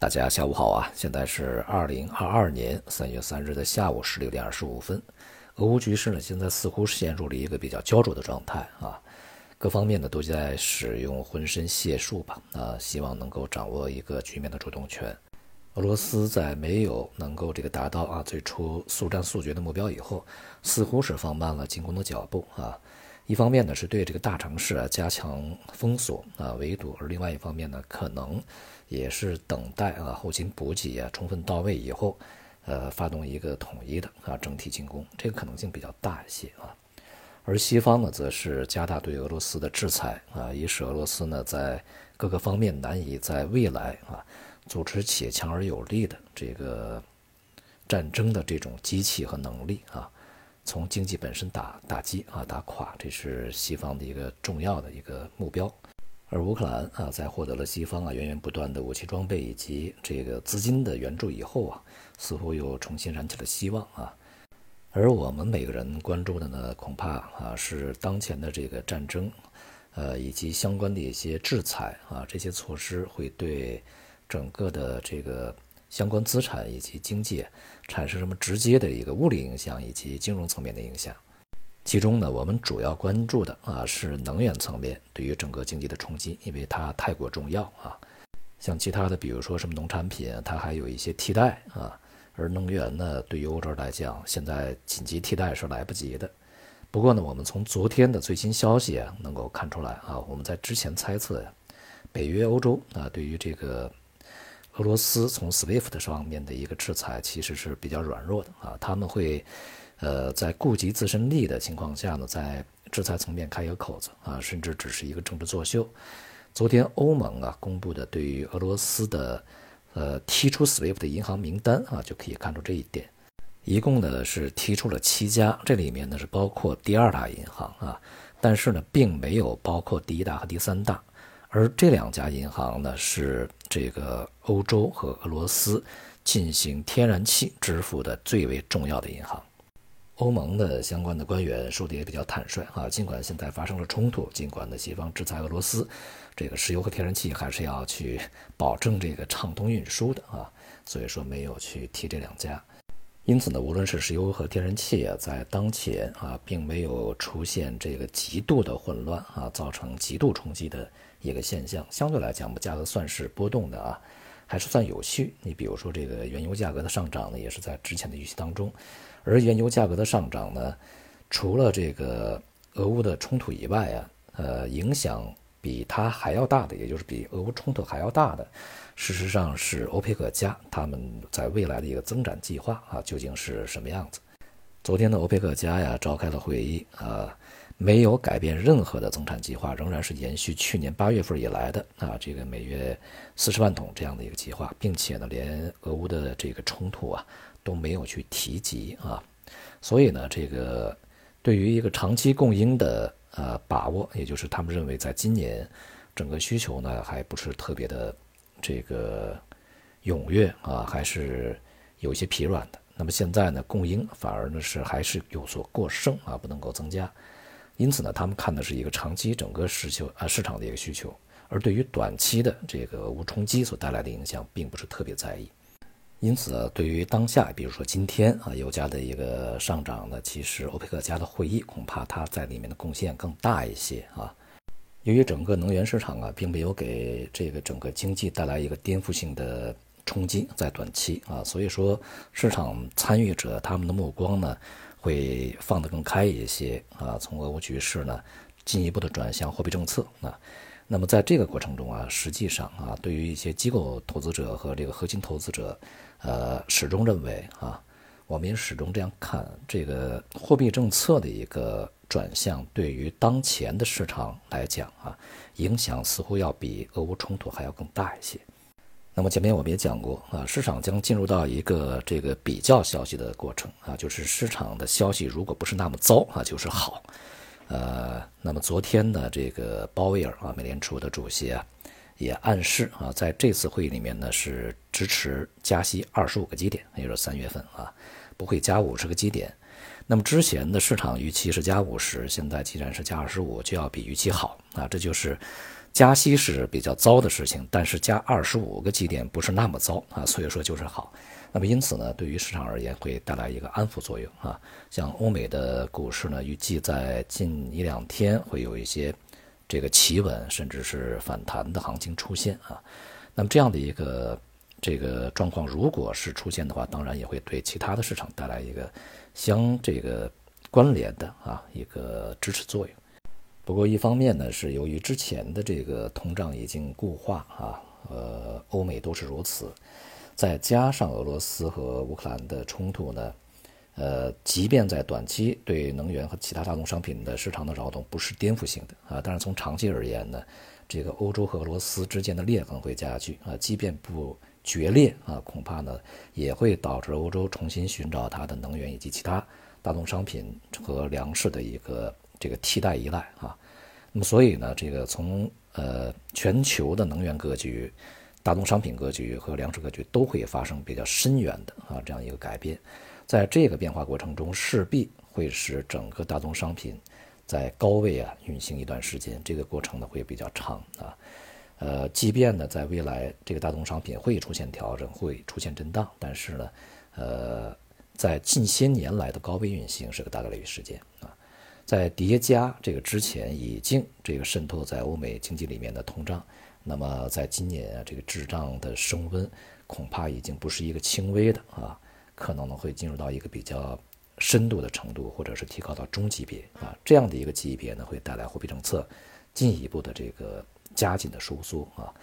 大家下午好啊！现在是二零二二年三月三日的下午十六点二十五分。俄乌局势呢，现在似乎陷入了一个比较焦灼的状态啊，各方面呢都在使用浑身解数吧啊，希望能够掌握一个局面的主动权。俄罗斯在没有能够这个达到啊最初速战速决的目标以后，似乎是放慢了进攻的脚步啊。一方面呢是对这个大城市啊加强封锁啊围堵，而另外一方面呢可能也是等待啊后勤补给啊充分到位以后，呃发动一个统一的啊整体进攻，这个可能性比较大一些啊。而西方呢则是加大对俄罗斯的制裁啊，以使俄罗斯呢在各个方面难以在未来啊组织起强而有力的这个战争的这种机器和能力啊。从经济本身打打击啊，打垮，这是西方的一个重要的一个目标。而乌克兰啊，在获得了西方啊源源不断的武器装备以及这个资金的援助以后啊，似乎又重新燃起了希望啊。而我们每个人关注的呢，恐怕啊是当前的这个战争，呃，以及相关的一些制裁啊，这些措施会对整个的这个。相关资产以及经济产生什么直接的一个物理影响以及金融层面的影响？其中呢，我们主要关注的啊是能源层面对于整个经济的冲击，因为它太过重要啊。像其他的，比如说什么农产品，它还有一些替代啊。而能源呢，对于欧洲来讲，现在紧急替代是来不及的。不过呢，我们从昨天的最新消息啊，能够看出来啊，我们在之前猜测呀，北约欧洲啊，对于这个。俄罗斯从 SWIFT 上面的一个制裁其实是比较软弱的啊，他们会，呃，在顾及自身利益的情况下呢，在制裁层面开一个口子啊，甚至只是一个政治作秀。昨天欧盟啊公布的对于俄罗斯的，呃，踢出 SWIFT 的银行名单啊，就可以看出这一点。一共呢是踢出了七家，这里面呢是包括第二大银行啊，但是呢并没有包括第一大和第三大。而这两家银行呢，是这个欧洲和俄罗斯进行天然气支付的最为重要的银行。欧盟的相关的官员说的也比较坦率啊，尽管现在发生了冲突，尽管呢西方制裁俄罗斯，这个石油和天然气还是要去保证这个畅通运输的啊，所以说没有去提这两家。因此呢，无论是石油和天然气啊，在当前啊，并没有出现这个极度的混乱啊，造成极度冲击的。一个现象，相对来讲，我们价格算是波动的啊，还是算有序。你比如说，这个原油价格的上涨呢，也是在之前的预期当中。而原油价格的上涨呢，除了这个俄乌的冲突以外啊，呃，影响比它还要大的，也就是比俄乌冲突还要大的，事实上是欧佩克加他们在未来的一个增长计划啊，究竟是什么样子？昨天的欧佩克加呀，召开了会议啊。没有改变任何的增产计划，仍然是延续去年八月份以来的啊，这个每月四十万桶这样的一个计划，并且呢，连俄乌的这个冲突啊都没有去提及啊，所以呢，这个对于一个长期供应的呃把握，也就是他们认为在今年整个需求呢还不是特别的这个踊跃啊，还是有些疲软的。那么现在呢，供应反而呢是还是有所过剩啊，不能够增加。因此呢，他们看的是一个长期整个需求啊市场的一个需求，而对于短期的这个无冲击所带来的影响，并不是特别在意。因此，对于当下，比如说今天啊油价的一个上涨呢，其实欧佩克加的会议恐怕它在里面的贡献更大一些啊。由于整个能源市场啊，并没有给这个整个经济带来一个颠覆性的冲击，在短期啊，所以说市场参与者他们的目光呢。会放得更开一些啊，从俄乌局势呢，进一步的转向货币政策啊。那么在这个过程中啊，实际上啊，对于一些机构投资者和这个核心投资者，呃，始终认为啊，我们也始终这样看，这个货币政策的一个转向，对于当前的市场来讲啊，影响似乎要比俄乌冲突还要更大一些。那么前面我们也讲过啊，市场将进入到一个这个比较消息的过程啊，就是市场的消息如果不是那么糟啊，就是好。呃，那么昨天呢，这个鲍威尔啊，美联储的主席啊，也暗示啊，在这次会议里面呢，是支持加息二十五个基点，也就是三月份啊，不会加五十个基点。那么之前的市场预期是加五十，现在既然是加二十五，就要比预期好啊，这就是。加息是比较糟的事情，但是加二十五个基点不是那么糟啊，所以说就是好。那么因此呢，对于市场而言会带来一个安抚作用啊。像欧美的股市呢，预计在近一两天会有一些这个企稳甚至是反弹的行情出现啊。那么这样的一个这个状况，如果是出现的话，当然也会对其他的市场带来一个相这个关联的啊一个支持作用。不过一方面呢，是由于之前的这个通胀已经固化啊，呃，欧美都是如此。再加上俄罗斯和乌克兰的冲突呢，呃，即便在短期对能源和其他大宗商品的市场的扰动不是颠覆性的啊，但是从长期而言呢，这个欧洲和俄罗斯之间的裂痕会加剧啊，即便不决裂啊，恐怕呢也会导致欧洲重新寻找它的能源以及其他大宗商品和粮食的一个这个替代依赖啊。那么所以呢，这个从呃全球的能源格局。大宗商品格局和粮食格局都会发生比较深远的啊这样一个改变，在这个变化过程中，势必会使整个大宗商品在高位啊运行一段时间，这个过程呢会比较长啊，呃，即便呢在未来这个大宗商品会出现调整，会出现震荡，但是呢，呃，在近些年来的高位运行是个大概率事件啊，在叠加这个之前已经这个渗透在欧美经济里面的通胀。那么，在今年啊，这个滞胀的升温恐怕已经不是一个轻微的啊，可能呢会进入到一个比较深度的程度，或者是提高到中级别啊，这样的一个级别呢，会带来货币政策进一步的这个加紧的收缩啊，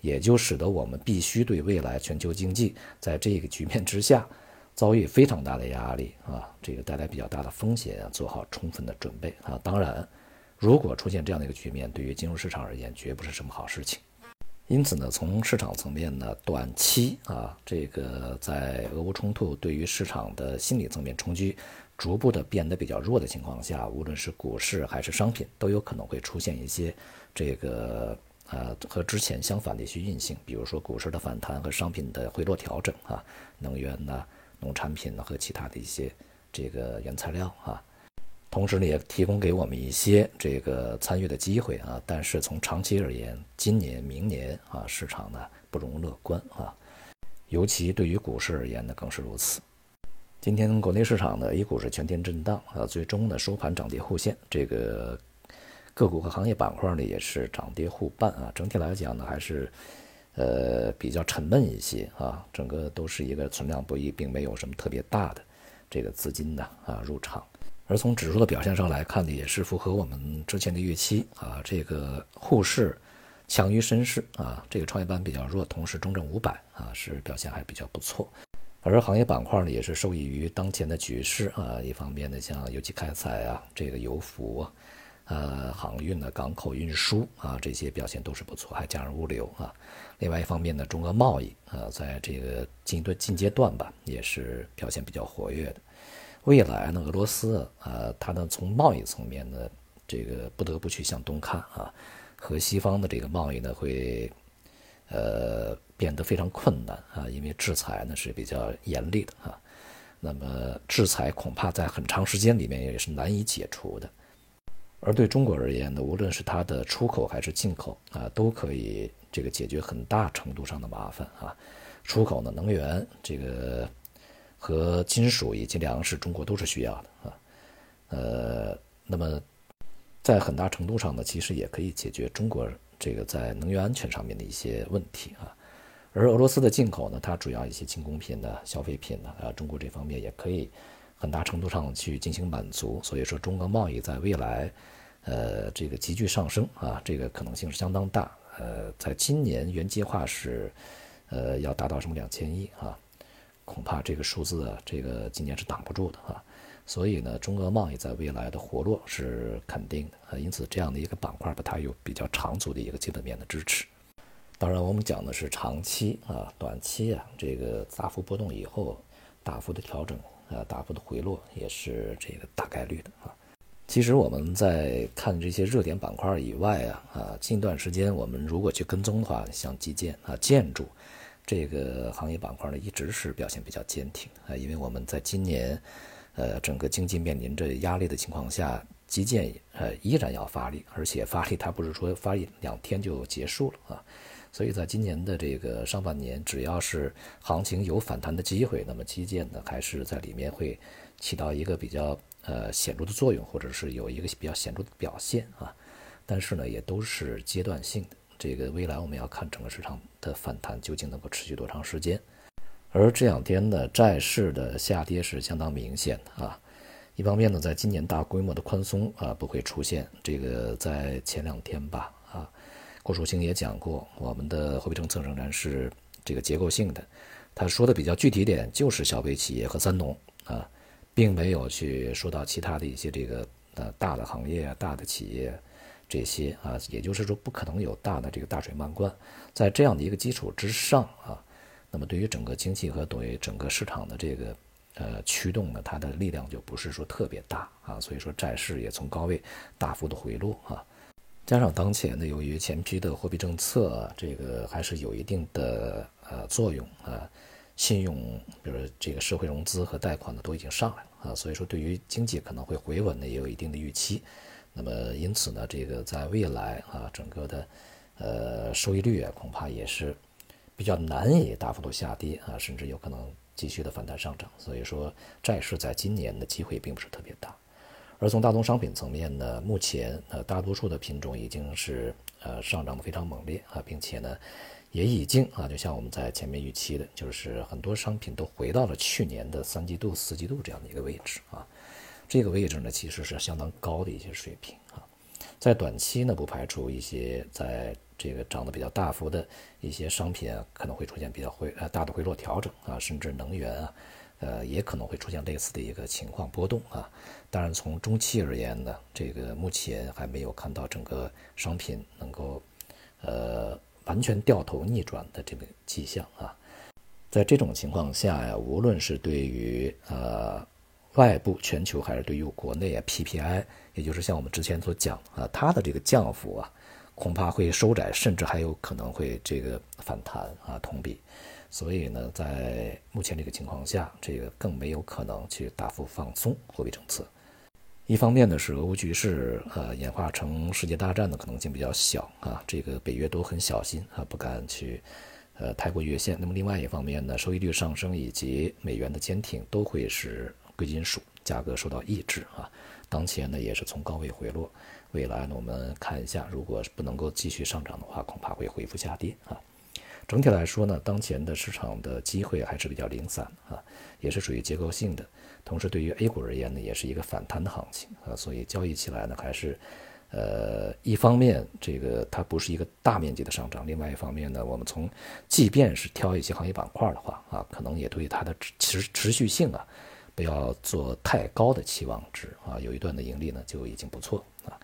也就使得我们必须对未来全球经济在这个局面之下遭遇非常大的压力啊，这个带来比较大的风险啊，做好充分的准备啊，当然。如果出现这样的一个局面，对于金融市场而言，绝不是什么好事情。因此呢，从市场层面呢，短期啊，这个在俄乌冲突对于市场的心理层面冲击逐步的变得比较弱的情况下，无论是股市还是商品，都有可能会出现一些这个呃和之前相反的一些运行，比如说股市的反弹和商品的回落调整啊，能源呢、农产品呢和其他的一些这个原材料啊。同时呢，也提供给我们一些这个参与的机会啊。但是从长期而言，今年、明年啊，市场呢不容乐观啊。尤其对于股市而言呢，更是如此。今天国内市场呢，A 股是全天震荡啊，最终呢收盘涨跌互现。这个个股和行业板块呢也是涨跌互半啊。整体来讲呢，还是呃比较沉闷一些啊。整个都是一个存量博弈，并没有什么特别大的这个资金呢啊入场。而从指数的表现上来看呢，也是符合我们之前的预期啊。这个沪市强于深市啊，这个创业板比较弱，同时中证五百啊是表现还比较不错。而行业板块呢，也是受益于当前的局势啊。一方面呢，像油气开采啊，这个油服啊，呃，航运呢，港口运输啊，这些表现都是不错，还加上物流啊。另外一方面呢，中俄贸易啊，在这个近段近阶段吧，也是表现比较活跃的。未来呢，俄罗斯啊，它呢从贸易层面呢，这个不得不去向东看啊，和西方的这个贸易呢会，呃，变得非常困难啊，因为制裁呢是比较严厉的啊，那么制裁恐怕在很长时间里面也是难以解除的，而对中国而言呢，无论是它的出口还是进口啊，都可以这个解决很大程度上的麻烦啊，出口呢能源这个。和金属以及粮食，中国都是需要的啊，呃，那么在很大程度上呢，其实也可以解决中国这个在能源安全上面的一些问题啊。而俄罗斯的进口呢，它主要一些轻工品的消费品呢，啊，中国这方面也可以很大程度上去进行满足。所以说，中俄贸易在未来，呃，这个急剧上升啊，这个可能性是相当大。呃，在今年原计划是，呃，要达到什么两千亿啊。恐怕这个数字啊，这个今年是挡不住的啊，所以呢，中俄贸易在未来的活络是肯定的，因此这样的一个板块吧，它有比较长足的一个基本面的支持。当然，我们讲的是长期啊，短期啊，这个大幅波动以后，大幅的调整呃，大幅的回落也是这个大概率的啊。其实我们在看这些热点板块以外啊，啊，近段时间我们如果去跟踪的话，像基建啊、建筑。这个行业板块呢，一直是表现比较坚挺啊，因为我们在今年，呃，整个经济面临着压力的情况下，基建呃依然要发力，而且发力它不是说发力两天就结束了啊。所以在今年的这个上半年，只要是行情有反弹的机会，那么基建呢还是在里面会起到一个比较呃显著的作用，或者是有一个比较显著的表现啊。但是呢，也都是阶段性的。这个未来我们要看整个市场的反弹究竟能够持续多长时间。而这两天呢，债市的下跌是相当明显的啊。一方面呢，在今年大规模的宽松啊不会出现，这个在前两天吧。郭树清也讲过，我们的货币政策仍然是这个结构性的。他说的比较具体点，就是消费企业和三农啊，并没有去说到其他的一些这个呃大的行业、大的企业这些啊。也就是说，不可能有大的这个大水漫灌。在这样的一个基础之上啊，那么对于整个经济和对于整个市场的这个呃驱动呢，它的力量就不是说特别大啊。所以说，债市也从高位大幅的回落啊。加上当前呢，由于前批的货币政策，这个还是有一定的呃作用啊，信用，比如这个社会融资和贷款呢都已经上来了啊，所以说对于经济可能会回稳呢也有一定的预期。那么因此呢，这个在未来啊，整个的呃收益率，恐怕也是比较难以大幅度下跌啊，甚至有可能继续的反弹上涨。所以说债市在今年的机会并不是特别大。而从大宗商品层面呢，目前呃大多数的品种已经是呃上涨的非常猛烈啊，并且呢也已经啊，就像我们在前面预期的，就是很多商品都回到了去年的三季度、四季度这样的一个位置啊。这个位置呢其实是相当高的一些水平啊。在短期呢，不排除一些在这个涨得比较大幅的一些商品啊，可能会出现比较回呃大的回落调整啊，甚至能源啊。呃，也可能会出现类似的一个情况波动啊。当然，从中期而言呢，这个目前还没有看到整个商品能够呃完全掉头逆转的这个迹象啊。在这种情况下呀，无论是对于呃外部全球还是对于国内啊 PPI，也就是像我们之前所讲啊，它的这个降幅啊，恐怕会收窄，甚至还有可能会这个反弹啊，同比。所以呢，在目前这个情况下，这个更没有可能去大幅放松货币政策。一方面呢，是俄乌局势呃演化成世界大战的可能性比较小啊，这个北约都很小心啊，不敢去呃太过越线。那么另外一方面呢，收益率上升以及美元的坚挺都会使贵金属价格受到抑制啊。当前呢也是从高位回落，未来呢我们看一下，如果不能够继续上涨的话，恐怕会恢复下跌啊。整体来说呢，当前的市场的机会还是比较零散啊，也是属于结构性的。同时，对于 A 股而言呢，也是一个反弹的行情啊，所以交易起来呢，还是，呃，一方面这个它不是一个大面积的上涨，另外一方面呢，我们从即便是挑一些行业板块的话啊，可能也对它的持持续性啊，不要做太高的期望值啊，有一段的盈利呢就已经不错啊。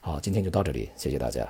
好，今天就到这里，谢谢大家。